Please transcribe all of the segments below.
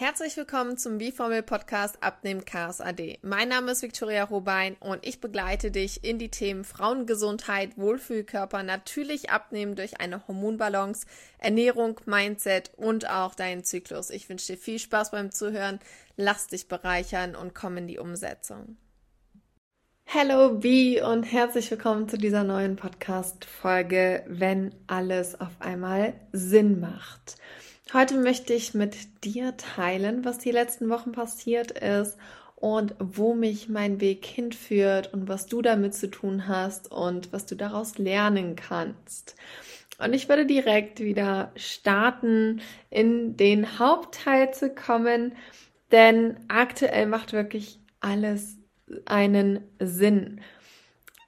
Herzlich willkommen zum B-Formel Podcast Abnehmen Chaos AD. Mein Name ist Viktoria Robein und ich begleite dich in die Themen Frauengesundheit, Wohlfühlkörper, natürlich Abnehmen durch eine Hormonbalance, Ernährung, Mindset und auch deinen Zyklus. Ich wünsche dir viel Spaß beim Zuhören, lass dich bereichern und komm in die Umsetzung. Hello B und herzlich willkommen zu dieser neuen Podcast-Folge, wenn alles auf einmal Sinn macht. Heute möchte ich mit dir teilen, was die letzten Wochen passiert ist und wo mich mein Weg hinführt und was du damit zu tun hast und was du daraus lernen kannst. Und ich würde direkt wieder starten, in den Hauptteil zu kommen, denn aktuell macht wirklich alles einen Sinn.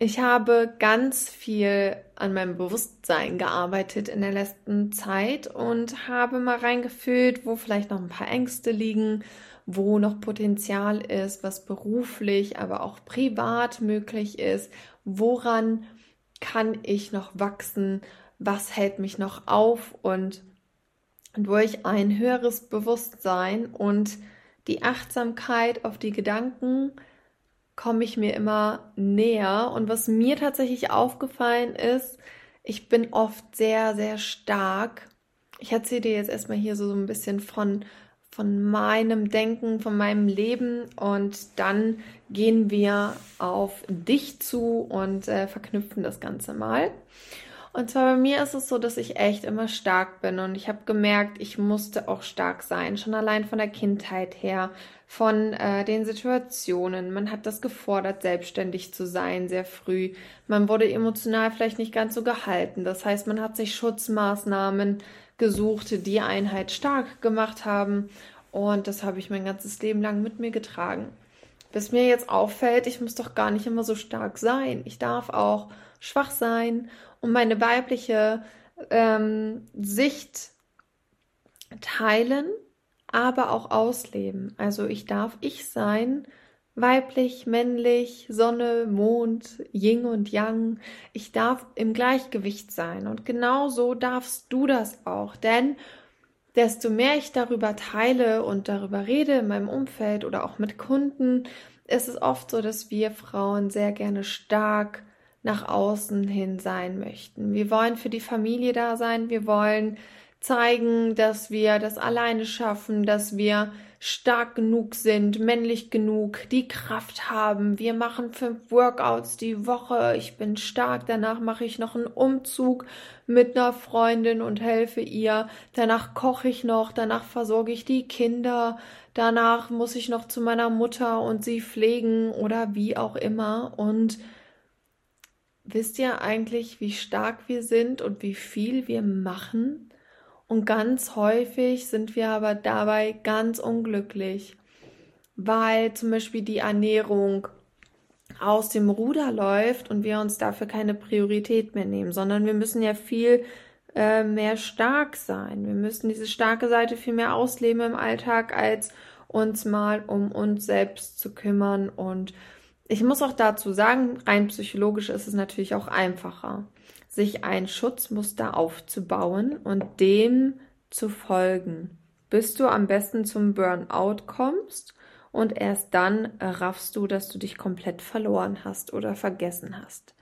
Ich habe ganz viel an meinem Bewusstsein gearbeitet in der letzten Zeit und habe mal reingefühlt, wo vielleicht noch ein paar Ängste liegen, wo noch Potenzial ist, was beruflich, aber auch privat möglich ist, woran kann ich noch wachsen, was hält mich noch auf? Und durch ein höheres Bewusstsein und die Achtsamkeit auf die Gedanken, komme ich mir immer näher. Und was mir tatsächlich aufgefallen ist, ich bin oft sehr, sehr stark. Ich erzähle dir jetzt erstmal hier so, so ein bisschen von, von meinem Denken, von meinem Leben und dann gehen wir auf dich zu und äh, verknüpfen das Ganze mal. Und zwar bei mir ist es so, dass ich echt immer stark bin und ich habe gemerkt, ich musste auch stark sein, schon allein von der Kindheit her, von äh, den Situationen. Man hat das gefordert, selbstständig zu sein, sehr früh. Man wurde emotional vielleicht nicht ganz so gehalten. Das heißt, man hat sich Schutzmaßnahmen gesucht, die einen halt stark gemacht haben. Und das habe ich mein ganzes Leben lang mit mir getragen. Bis mir jetzt auffällt, ich muss doch gar nicht immer so stark sein. Ich darf auch schwach sein und meine weibliche ähm, Sicht teilen, aber auch ausleben. Also ich darf ich sein, weiblich, männlich, Sonne, Mond, Yin und Yang. Ich darf im Gleichgewicht sein und genau so darfst du das auch, denn desto mehr ich darüber teile und darüber rede in meinem Umfeld oder auch mit Kunden, ist es oft so, dass wir Frauen sehr gerne stark nach außen hin sein möchten. Wir wollen für die Familie da sein, wir wollen zeigen, dass wir das alleine schaffen, dass wir stark genug sind, männlich genug, die Kraft haben. Wir machen fünf Workouts die Woche. Ich bin stark. Danach mache ich noch einen Umzug mit einer Freundin und helfe ihr. Danach koche ich noch. Danach versorge ich die Kinder. Danach muss ich noch zu meiner Mutter und sie pflegen oder wie auch immer. Und wisst ihr eigentlich, wie stark wir sind und wie viel wir machen? Und ganz häufig sind wir aber dabei ganz unglücklich, weil zum Beispiel die Ernährung aus dem Ruder läuft und wir uns dafür keine Priorität mehr nehmen, sondern wir müssen ja viel äh, mehr stark sein. Wir müssen diese starke Seite viel mehr ausleben im Alltag, als uns mal um uns selbst zu kümmern und ich muss auch dazu sagen, rein psychologisch ist es natürlich auch einfacher, sich ein Schutzmuster aufzubauen und dem zu folgen, bis du am besten zum Burnout kommst und erst dann raffst du, dass du dich komplett verloren hast oder vergessen hast.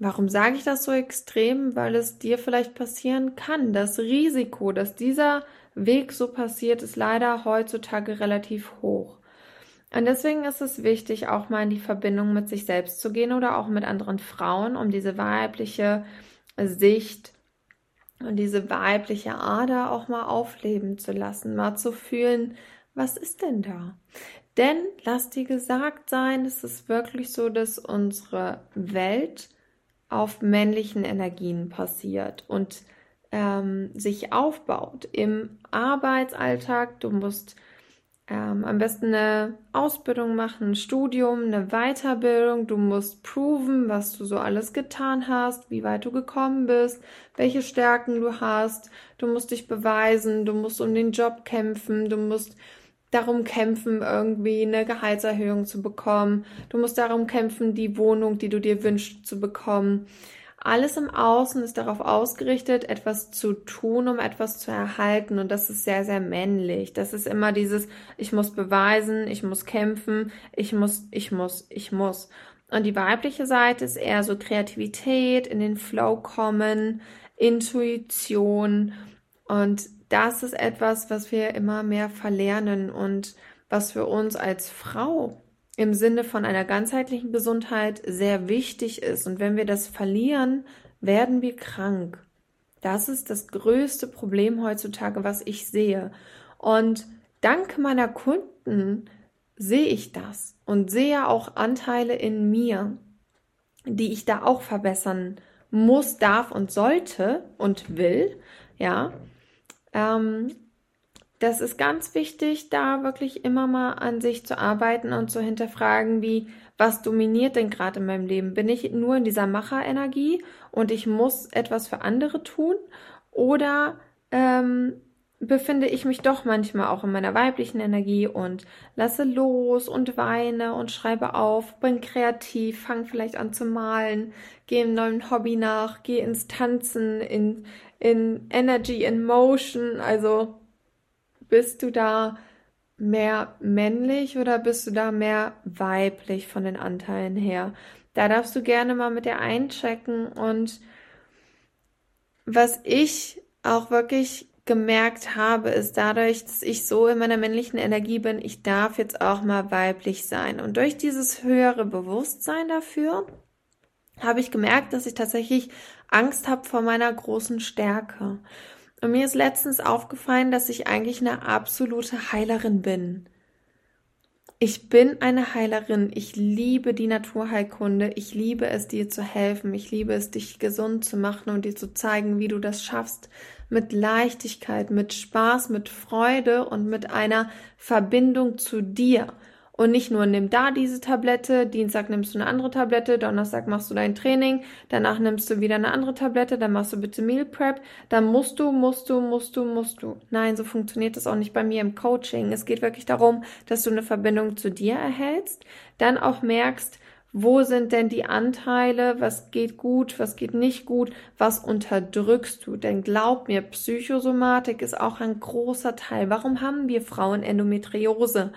Warum sage ich das so extrem? Weil es dir vielleicht passieren kann. Das Risiko, dass dieser Weg so passiert, ist leider heutzutage relativ hoch. Und deswegen ist es wichtig, auch mal in die Verbindung mit sich selbst zu gehen oder auch mit anderen Frauen, um diese weibliche Sicht und diese weibliche Ader auch mal aufleben zu lassen, mal zu fühlen, was ist denn da? Denn lass dir gesagt sein, es ist wirklich so, dass unsere Welt auf männlichen Energien passiert und ähm, sich aufbaut im Arbeitsalltag. Du musst ähm, am besten eine Ausbildung machen, ein Studium, eine Weiterbildung. Du musst proven, was du so alles getan hast, wie weit du gekommen bist, welche Stärken du hast. Du musst dich beweisen, du musst um den Job kämpfen, du musst darum kämpfen, irgendwie eine Gehaltserhöhung zu bekommen. Du musst darum kämpfen, die Wohnung, die du dir wünschst, zu bekommen. Alles im Außen ist darauf ausgerichtet, etwas zu tun, um etwas zu erhalten. Und das ist sehr, sehr männlich. Das ist immer dieses, ich muss beweisen, ich muss kämpfen, ich muss, ich muss, ich muss. Und die weibliche Seite ist eher so Kreativität, in den Flow kommen, Intuition. Und das ist etwas, was wir immer mehr verlernen und was für uns als Frau im Sinne von einer ganzheitlichen Gesundheit sehr wichtig ist. Und wenn wir das verlieren, werden wir krank. Das ist das größte Problem heutzutage, was ich sehe. Und dank meiner Kunden sehe ich das und sehe auch Anteile in mir, die ich da auch verbessern muss, darf und sollte und will. Ja, ähm, das ist ganz wichtig, da wirklich immer mal an sich zu arbeiten und zu hinterfragen, wie, was dominiert denn gerade in meinem Leben? Bin ich nur in dieser Macherenergie und ich muss etwas für andere tun? Oder ähm, befinde ich mich doch manchmal auch in meiner weiblichen Energie und lasse los und weine und schreibe auf, bin kreativ, fange vielleicht an zu malen, gehe einem neuen Hobby nach, gehe ins Tanzen, in, in Energy, in Motion, also bist du da mehr männlich oder bist du da mehr weiblich von den Anteilen her? Da darfst du gerne mal mit dir einchecken und was ich auch wirklich gemerkt habe, ist dadurch, dass ich so in meiner männlichen Energie bin, ich darf jetzt auch mal weiblich sein. Und durch dieses höhere Bewusstsein dafür habe ich gemerkt, dass ich tatsächlich Angst habe vor meiner großen Stärke. Und mir ist letztens aufgefallen, dass ich eigentlich eine absolute Heilerin bin. Ich bin eine Heilerin. Ich liebe die Naturheilkunde. Ich liebe es, dir zu helfen. Ich liebe es, dich gesund zu machen und dir zu zeigen, wie du das schaffst. Mit Leichtigkeit, mit Spaß, mit Freude und mit einer Verbindung zu dir. Und nicht nur nimm da diese Tablette, Dienstag nimmst du eine andere Tablette, Donnerstag machst du dein Training, danach nimmst du wieder eine andere Tablette, dann machst du bitte Meal Prep, dann musst du, musst du, musst du, musst du. Nein, so funktioniert das auch nicht bei mir im Coaching. Es geht wirklich darum, dass du eine Verbindung zu dir erhältst, dann auch merkst, wo sind denn die Anteile? Was geht gut? Was geht nicht gut? Was unterdrückst du? Denn glaub mir, Psychosomatik ist auch ein großer Teil. Warum haben wir Frauen Endometriose?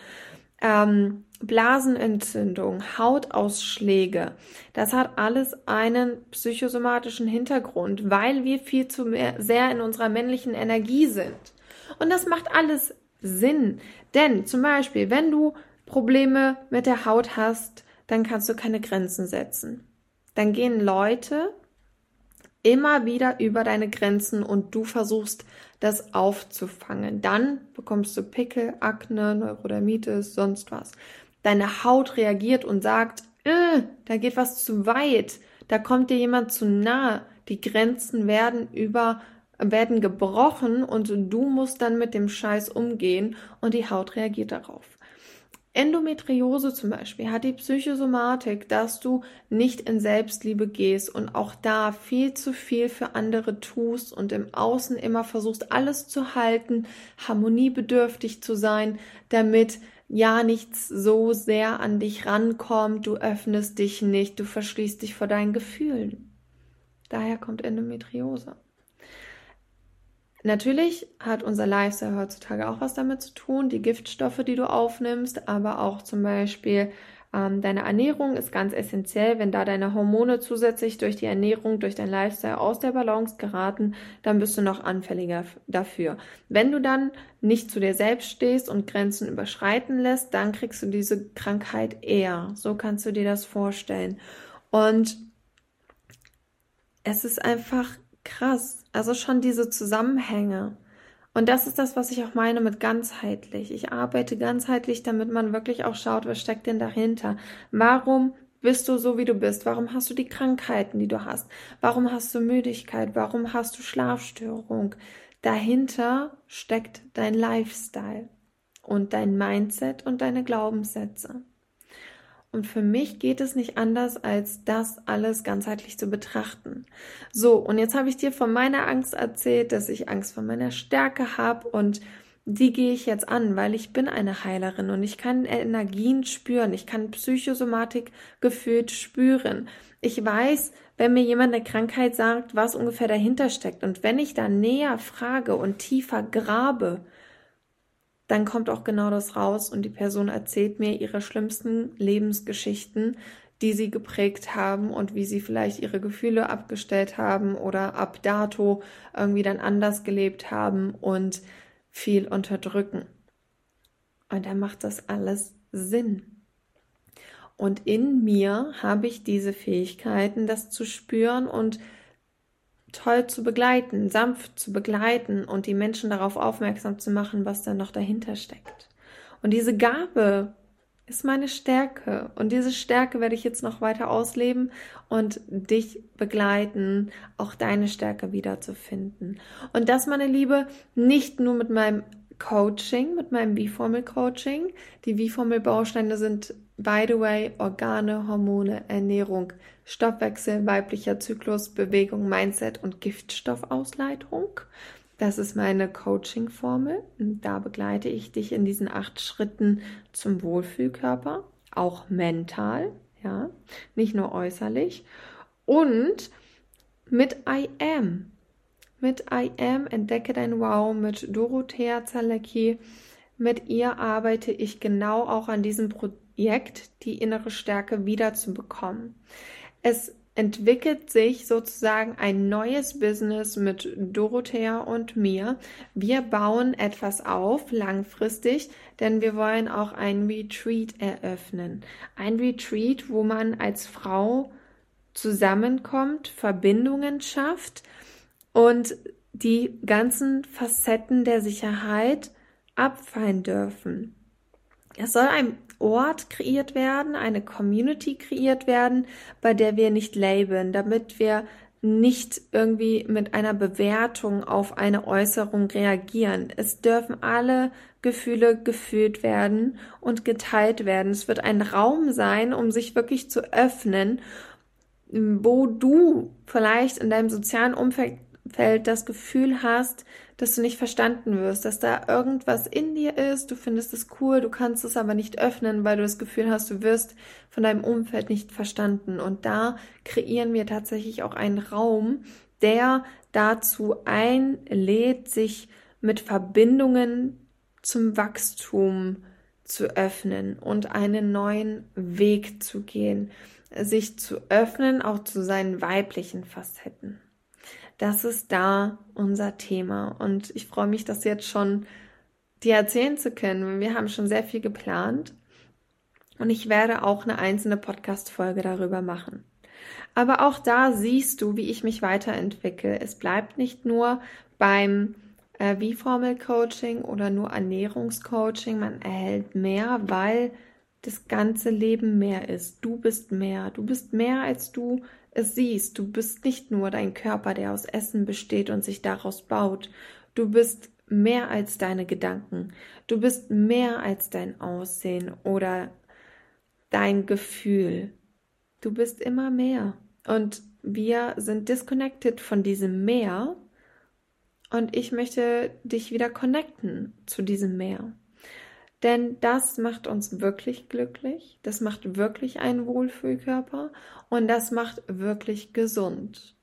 Ähm, Blasenentzündung, Hautausschläge, das hat alles einen psychosomatischen Hintergrund, weil wir viel zu mehr, sehr in unserer männlichen Energie sind. Und das macht alles Sinn. Denn zum Beispiel, wenn du Probleme mit der Haut hast, dann kannst du keine Grenzen setzen. Dann gehen Leute immer wieder über deine Grenzen und du versuchst das aufzufangen. Dann bekommst du Pickel, Akne, Neurodermitis, sonst was. Deine Haut reagiert und sagt, äh, da geht was zu weit, da kommt dir jemand zu nahe, die Grenzen werden über werden gebrochen und du musst dann mit dem Scheiß umgehen und die Haut reagiert darauf. Endometriose zum Beispiel hat die Psychosomatik, dass du nicht in Selbstliebe gehst und auch da viel zu viel für andere tust und im Außen immer versuchst, alles zu halten, harmoniebedürftig zu sein, damit ja nichts so sehr an dich rankommt, du öffnest dich nicht, du verschließt dich vor deinen Gefühlen. Daher kommt Endometriose. Natürlich hat unser Lifestyle heutzutage auch was damit zu tun, die Giftstoffe, die du aufnimmst, aber auch zum Beispiel ähm, deine Ernährung ist ganz essentiell. Wenn da deine Hormone zusätzlich durch die Ernährung, durch dein Lifestyle aus der Balance geraten, dann bist du noch anfälliger dafür. Wenn du dann nicht zu dir selbst stehst und Grenzen überschreiten lässt, dann kriegst du diese Krankheit eher. So kannst du dir das vorstellen. Und es ist einfach krass. Also schon diese Zusammenhänge. Und das ist das, was ich auch meine mit ganzheitlich. Ich arbeite ganzheitlich, damit man wirklich auch schaut, was steckt denn dahinter. Warum bist du so, wie du bist? Warum hast du die Krankheiten, die du hast? Warum hast du Müdigkeit? Warum hast du Schlafstörung? Dahinter steckt dein Lifestyle und dein Mindset und deine Glaubenssätze. Und für mich geht es nicht anders, als das alles ganzheitlich zu betrachten. So, und jetzt habe ich dir von meiner Angst erzählt, dass ich Angst vor meiner Stärke habe und die gehe ich jetzt an, weil ich bin eine Heilerin und ich kann Energien spüren, ich kann Psychosomatik gefühlt spüren. Ich weiß, wenn mir jemand eine Krankheit sagt, was ungefähr dahinter steckt. Und wenn ich da näher frage und tiefer grabe, dann kommt auch genau das raus und die Person erzählt mir ihre schlimmsten Lebensgeschichten, die sie geprägt haben und wie sie vielleicht ihre Gefühle abgestellt haben oder ab dato irgendwie dann anders gelebt haben und viel unterdrücken. Und dann macht das alles Sinn. Und in mir habe ich diese Fähigkeiten, das zu spüren und toll zu begleiten, sanft zu begleiten und die Menschen darauf aufmerksam zu machen, was da noch dahinter steckt. Und diese Gabe ist meine Stärke. Und diese Stärke werde ich jetzt noch weiter ausleben und dich begleiten, auch deine Stärke wiederzufinden. Und das, meine Liebe, nicht nur mit meinem Coaching, mit meinem V-Formel-Coaching. Die V-Formel-Bausteine sind, by the way, Organe, Hormone, Ernährung, Stoffwechsel, weiblicher Zyklus, Bewegung, Mindset und Giftstoffausleitung. Das ist meine Coaching-Formel. Da begleite ich dich in diesen acht Schritten zum Wohlfühlkörper, auch mental, ja, nicht nur äußerlich. Und mit I Am. Mit I Am entdecke dein Wow mit Dorothea Zalecki. Mit ihr arbeite ich genau auch an diesem Projekt, die innere Stärke wiederzubekommen. Es entwickelt sich sozusagen ein neues Business mit Dorothea und mir. Wir bauen etwas auf langfristig, denn wir wollen auch ein Retreat eröffnen. Ein Retreat, wo man als Frau zusammenkommt, Verbindungen schafft und die ganzen Facetten der Sicherheit abfallen dürfen. Es soll ein Ort kreiert werden, eine Community kreiert werden, bei der wir nicht labeln, damit wir nicht irgendwie mit einer Bewertung auf eine Äußerung reagieren. Es dürfen alle Gefühle gefühlt werden und geteilt werden. Es wird ein Raum sein, um sich wirklich zu öffnen, wo du vielleicht in deinem sozialen Umfeld das Gefühl hast, dass du nicht verstanden wirst, dass da irgendwas in dir ist, du findest es cool, du kannst es aber nicht öffnen, weil du das Gefühl hast, du wirst von deinem Umfeld nicht verstanden. Und da kreieren wir tatsächlich auch einen Raum, der dazu einlädt, sich mit Verbindungen zum Wachstum zu öffnen und einen neuen Weg zu gehen, sich zu öffnen, auch zu seinen weiblichen Facetten das ist da unser Thema. Und ich freue mich, das jetzt schon dir erzählen zu können. Wir haben schon sehr viel geplant. Und ich werde auch eine einzelne Podcast-Folge darüber machen. Aber auch da siehst du, wie ich mich weiterentwickle. Es bleibt nicht nur beim äh, V-Formel-Coaching oder nur Ernährungscoaching. Man erhält mehr, weil das ganze Leben mehr ist. Du bist mehr. Du bist mehr, als du es siehst, du bist nicht nur dein Körper, der aus Essen besteht und sich daraus baut. Du bist mehr als deine Gedanken. Du bist mehr als dein Aussehen oder dein Gefühl. Du bist immer mehr. Und wir sind disconnected von diesem Meer. Und ich möchte dich wieder connecten zu diesem Meer. Denn das macht uns wirklich glücklich, das macht wirklich einen Wohlfühlkörper und das macht wirklich gesund.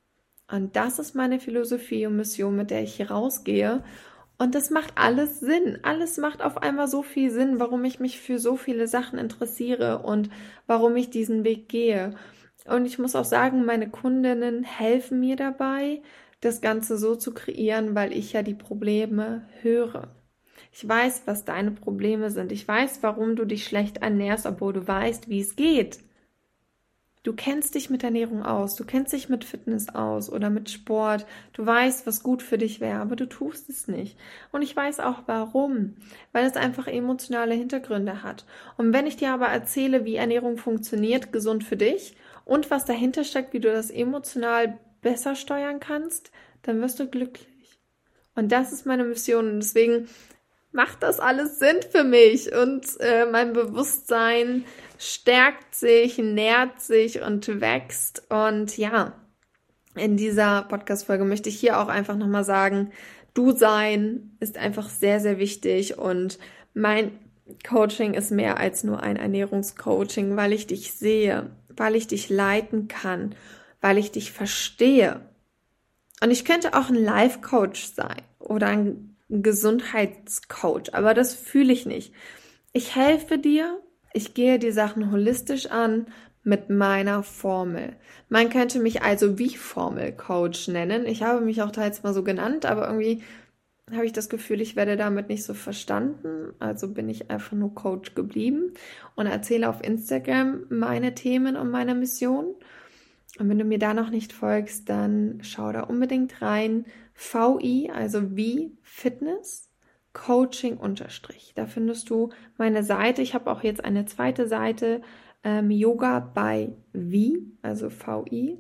Und das ist meine Philosophie und Mission, mit der ich hier rausgehe. Und das macht alles Sinn. Alles macht auf einmal so viel Sinn, warum ich mich für so viele Sachen interessiere und warum ich diesen Weg gehe. Und ich muss auch sagen, meine Kundinnen helfen mir dabei, das Ganze so zu kreieren, weil ich ja die Probleme höre. Ich weiß, was deine Probleme sind. Ich weiß, warum du dich schlecht ernährst, obwohl du weißt, wie es geht. Du kennst dich mit Ernährung aus, du kennst dich mit Fitness aus oder mit Sport, du weißt, was gut für dich wäre, aber du tust es nicht. Und ich weiß auch warum, weil es einfach emotionale Hintergründe hat. Und wenn ich dir aber erzähle, wie Ernährung funktioniert, gesund für dich und was dahinter steckt, wie du das emotional besser steuern kannst, dann wirst du glücklich. Und das ist meine Mission. Und deswegen macht das alles Sinn für mich und äh, mein Bewusstsein stärkt sich, nährt sich und wächst. Und ja, in dieser Podcast-Folge möchte ich hier auch einfach nochmal sagen, du sein ist einfach sehr, sehr wichtig und mein Coaching ist mehr als nur ein Ernährungscoaching, weil ich dich sehe, weil ich dich leiten kann, weil ich dich verstehe. Und ich könnte auch ein Life-Coach sein oder ein Gesundheitscoach, aber das fühle ich nicht. Ich helfe dir, ich gehe die Sachen holistisch an mit meiner Formel. Man könnte mich also wie Formel-Coach nennen. Ich habe mich auch teils mal so genannt, aber irgendwie habe ich das Gefühl, ich werde damit nicht so verstanden. Also bin ich einfach nur Coach geblieben und erzähle auf Instagram meine Themen und meine Mission. Und wenn du mir da noch nicht folgst, dann schau da unbedingt rein. VI, also wie Fitness, Coaching unterstrich. Da findest du meine Seite. Ich habe auch jetzt eine zweite Seite, ähm, Yoga bei Wie, also VI.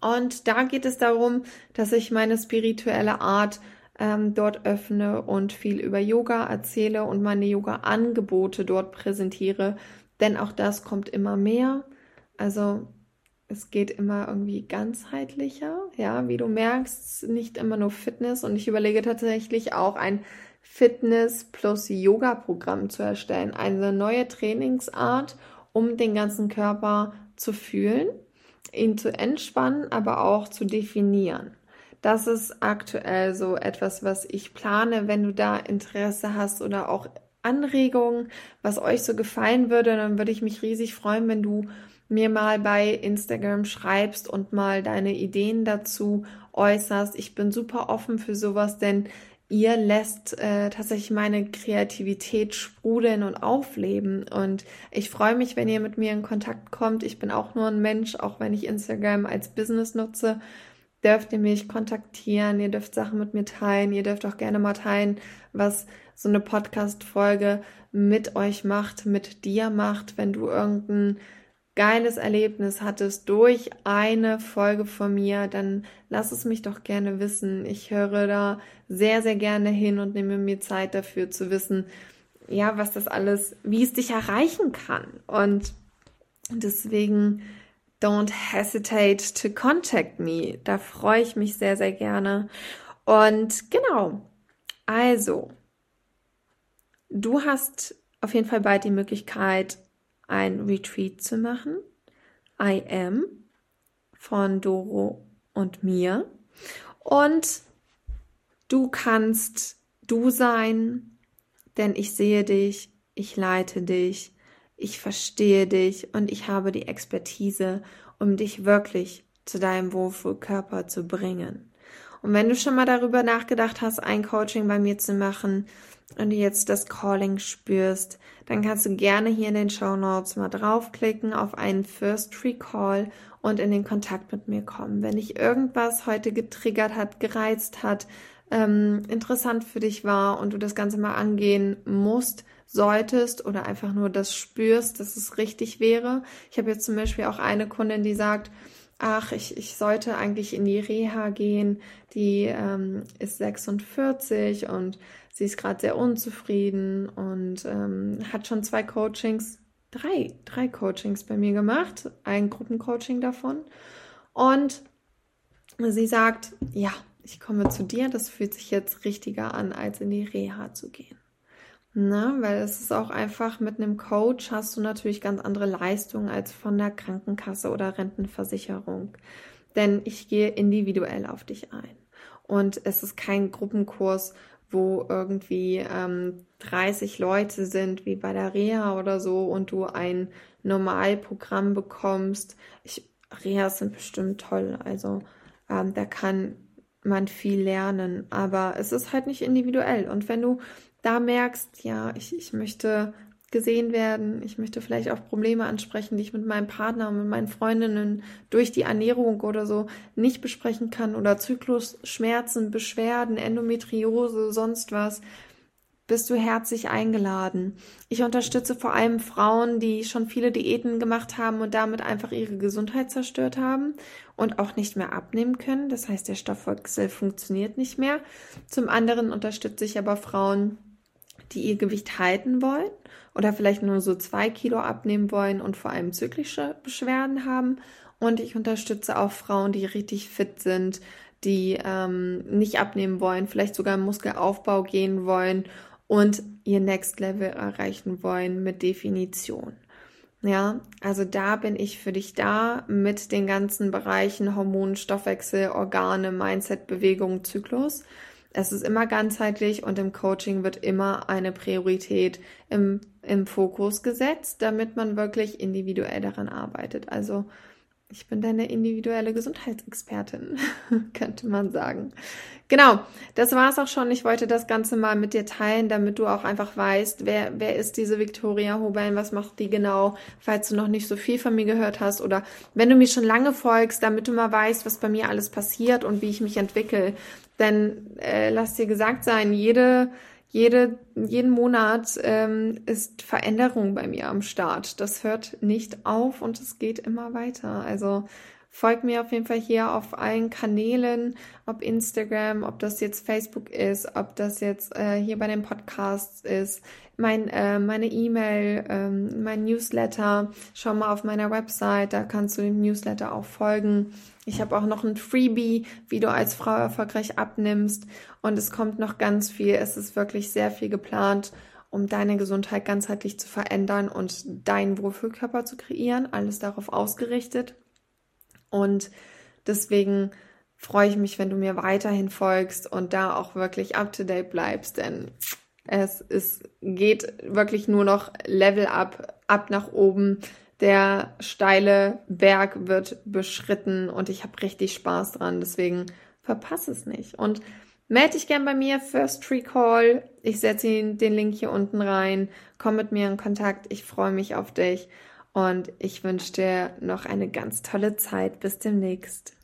Und da geht es darum, dass ich meine spirituelle Art ähm, dort öffne und viel über Yoga erzähle und meine Yoga-Angebote dort präsentiere. Denn auch das kommt immer mehr. Also es geht immer irgendwie ganzheitlicher. Ja, wie du merkst, nicht immer nur Fitness. Und ich überlege tatsächlich auch ein Fitness plus Yoga-Programm zu erstellen. Eine neue Trainingsart, um den ganzen Körper zu fühlen, ihn zu entspannen, aber auch zu definieren. Das ist aktuell so etwas, was ich plane. Wenn du da Interesse hast oder auch Anregungen, was euch so gefallen würde, dann würde ich mich riesig freuen, wenn du mir mal bei Instagram schreibst und mal deine Ideen dazu äußerst. Ich bin super offen für sowas, denn ihr lässt äh, tatsächlich meine Kreativität sprudeln und aufleben. Und ich freue mich, wenn ihr mit mir in Kontakt kommt. Ich bin auch nur ein Mensch, auch wenn ich Instagram als Business nutze. Dürft ihr mich kontaktieren, ihr dürft Sachen mit mir teilen, ihr dürft auch gerne mal teilen, was so eine Podcast-Folge mit euch macht, mit dir macht, wenn du irgendein geiles Erlebnis hattest durch eine Folge von mir, dann lass es mich doch gerne wissen. Ich höre da sehr, sehr gerne hin und nehme mir Zeit dafür zu wissen, ja, was das alles, wie es dich erreichen kann. Und deswegen don't hesitate to contact me. Da freue ich mich sehr, sehr gerne. Und genau, also, du hast auf jeden Fall bald die Möglichkeit, ein Retreat zu machen. I am von Doro und mir. Und du kannst du sein, denn ich sehe dich, ich leite dich, ich verstehe dich und ich habe die Expertise, um dich wirklich zu deinem Wohlfühlkörper zu bringen. Und wenn du schon mal darüber nachgedacht hast, ein Coaching bei mir zu machen, und du jetzt das Calling spürst, dann kannst du gerne hier in den Show Notes mal draufklicken auf einen First Free Call und in den Kontakt mit mir kommen. Wenn dich irgendwas heute getriggert hat, gereizt hat, ähm, interessant für dich war und du das Ganze mal angehen musst, solltest oder einfach nur das spürst, dass es richtig wäre. Ich habe jetzt zum Beispiel auch eine Kundin, die sagt, ach, ich, ich sollte eigentlich in die Reha gehen, die ähm, ist 46 und sie ist gerade sehr unzufrieden und ähm, hat schon zwei Coachings, drei, drei Coachings bei mir gemacht, ein Gruppencoaching davon. Und sie sagt, ja, ich komme zu dir, das fühlt sich jetzt richtiger an, als in die Reha zu gehen. Na, weil es ist auch einfach mit einem Coach hast du natürlich ganz andere Leistungen als von der Krankenkasse oder Rentenversicherung. Denn ich gehe individuell auf dich ein. Und es ist kein Gruppenkurs, wo irgendwie ähm, 30 Leute sind, wie bei der Reha oder so, und du ein Normalprogramm bekommst. Ich, Rehas sind bestimmt toll, also ähm, da kann man viel lernen, aber es ist halt nicht individuell. Und wenn du da merkst, ja, ich, ich möchte gesehen werden. Ich möchte vielleicht auch Probleme ansprechen, die ich mit meinem Partner und mit meinen Freundinnen durch die Ernährung oder so nicht besprechen kann oder Zyklusschmerzen, Beschwerden, Endometriose, sonst was. Bist du herzlich eingeladen. Ich unterstütze vor allem Frauen, die schon viele Diäten gemacht haben und damit einfach ihre Gesundheit zerstört haben und auch nicht mehr abnehmen können. Das heißt, der Stoffwechsel funktioniert nicht mehr. Zum anderen unterstütze ich aber Frauen, die ihr Gewicht halten wollen oder vielleicht nur so zwei Kilo abnehmen wollen und vor allem zyklische Beschwerden haben. Und ich unterstütze auch Frauen, die richtig fit sind, die ähm, nicht abnehmen wollen, vielleicht sogar im Muskelaufbau gehen wollen und ihr Next Level erreichen wollen mit Definition. Ja, also da bin ich für dich da mit den ganzen Bereichen Hormon, Stoffwechsel, Organe, Mindset, Bewegung, Zyklus. Es ist immer ganzheitlich und im Coaching wird immer eine Priorität im, im Fokus gesetzt, damit man wirklich individuell daran arbeitet. Also ich bin deine individuelle Gesundheitsexpertin, könnte man sagen. Genau, das war es auch schon. Ich wollte das Ganze mal mit dir teilen, damit du auch einfach weißt, wer, wer ist diese Victoria Hobein, was macht die genau, falls du noch nicht so viel von mir gehört hast oder wenn du mir schon lange folgst, damit du mal weißt, was bei mir alles passiert und wie ich mich entwickle. Denn äh, lass dir gesagt sein, jede jede, jeden Monat ähm, ist Veränderung bei mir am Start. Das hört nicht auf und es geht immer weiter. Also folgt mir auf jeden Fall hier auf allen Kanälen, ob Instagram, ob das jetzt Facebook ist, ob das jetzt äh, hier bei den Podcasts ist, mein, äh, meine E-Mail, ähm, mein Newsletter. Schau mal auf meiner Website, da kannst du dem Newsletter auch folgen. Ich habe auch noch ein Freebie, wie du als Frau erfolgreich abnimmst. Und es kommt noch ganz viel. Es ist wirklich sehr viel geplant, um deine Gesundheit ganzheitlich zu verändern und deinen Wohlfühlkörper zu kreieren. Alles darauf ausgerichtet. Und deswegen freue ich mich, wenn du mir weiterhin folgst und da auch wirklich up to date bleibst, denn es ist, geht wirklich nur noch Level up, ab nach oben. Der steile Berg wird beschritten und ich habe richtig Spaß dran. Deswegen verpasse es nicht. Und melde dich gern bei mir, First Tree Call. Ich setze den Link hier unten rein. Komm mit mir in Kontakt. Ich freue mich auf dich und ich wünsche dir noch eine ganz tolle Zeit. Bis demnächst.